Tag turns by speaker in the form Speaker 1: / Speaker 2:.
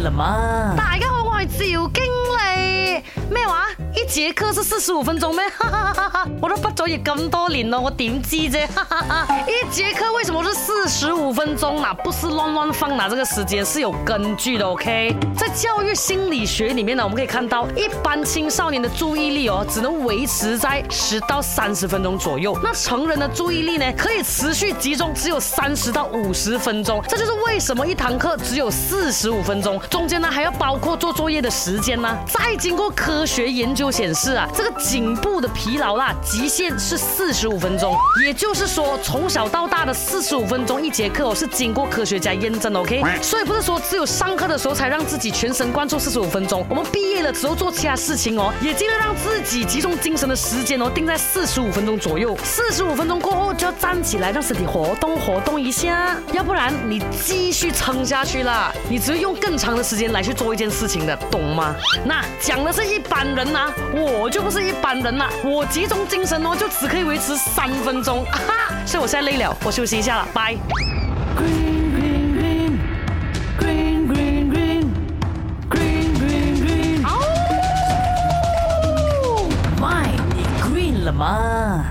Speaker 1: 了吗？
Speaker 2: 大家好赵经理，咩话？一节课是四十五分钟咩？我都不做业咁多年咯，我点知啫？一节课为什么是四十五分钟啊？不是乱乱放哪？这个时间是有根据的，OK？在教育心理学里面呢，我们可以看到，一般青少年的注意力哦，只能维持在十到三十分钟左右。那成人的注意力呢，可以持续集中只有三十到五十分钟。这就是为什么一堂课只有四十五分钟，中间呢还要包括做作业的时间呢。再经过科学研究显示啊，这个颈部的疲劳啦，极限是四十五分钟。也就是说，从小到大的四十五分钟一节课哦，是经过科学家验证的，OK？所以不是说只有上课的时候才让自己全神贯注四十五分钟，我们毕业了之后做其他事情哦，也尽量让自己集中精神的时间哦定在四十五分钟左右。四十五分钟过后就要站起来，让身体活动活动一下，要不然你继续撑下去啦，你只会用更长的时间来去做一件事情的，懂吗？那讲的是一般人呐，我就不是一般人呐，我集中精神哦，就只可以维持三分钟啊，所以我现在累了，我休息一下了，拜。
Speaker 1: Green Green Green Green Green Green Green Green Green，哦，My，你 green 了吗？